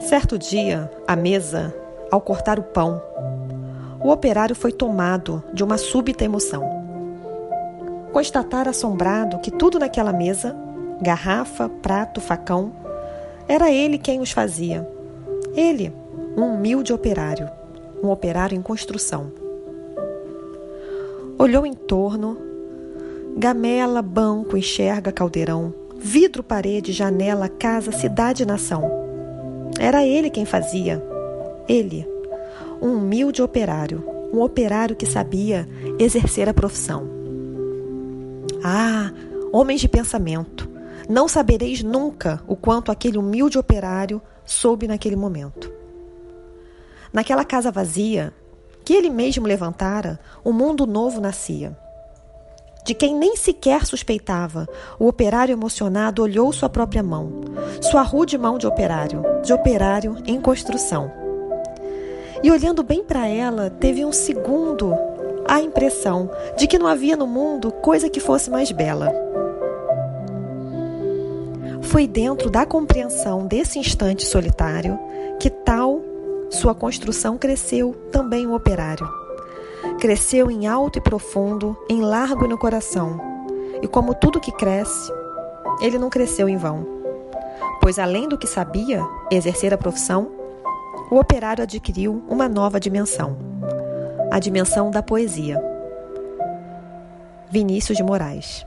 Certo dia, à mesa, ao cortar o pão, o operário foi tomado de uma súbita emoção. Constatar assombrado que tudo naquela mesa garrafa, prato, facão era ele quem os fazia. Ele, um humilde operário, um operário em construção. Olhou em torno, gamela, banco, enxerga, caldeirão, vidro, parede, janela, casa, cidade nação. Era ele quem fazia. Ele, um humilde operário, um operário que sabia exercer a profissão. Ah, homens de pensamento, não sabereis nunca o quanto aquele humilde operário soube naquele momento. Naquela casa vazia, que ele mesmo levantara, um mundo novo nascia. De quem nem sequer suspeitava, o operário emocionado olhou sua própria mão, sua rude mão de operário, de operário em construção. E olhando bem para ela, teve um segundo a impressão de que não havia no mundo coisa que fosse mais bela. Foi dentro da compreensão desse instante solitário que tal sua construção cresceu também o operário. Cresceu em alto e profundo, em largo e no coração. E como tudo que cresce, ele não cresceu em vão. Pois além do que sabia, exercer a profissão, o operário adquiriu uma nova dimensão a dimensão da poesia. Vinícius de Moraes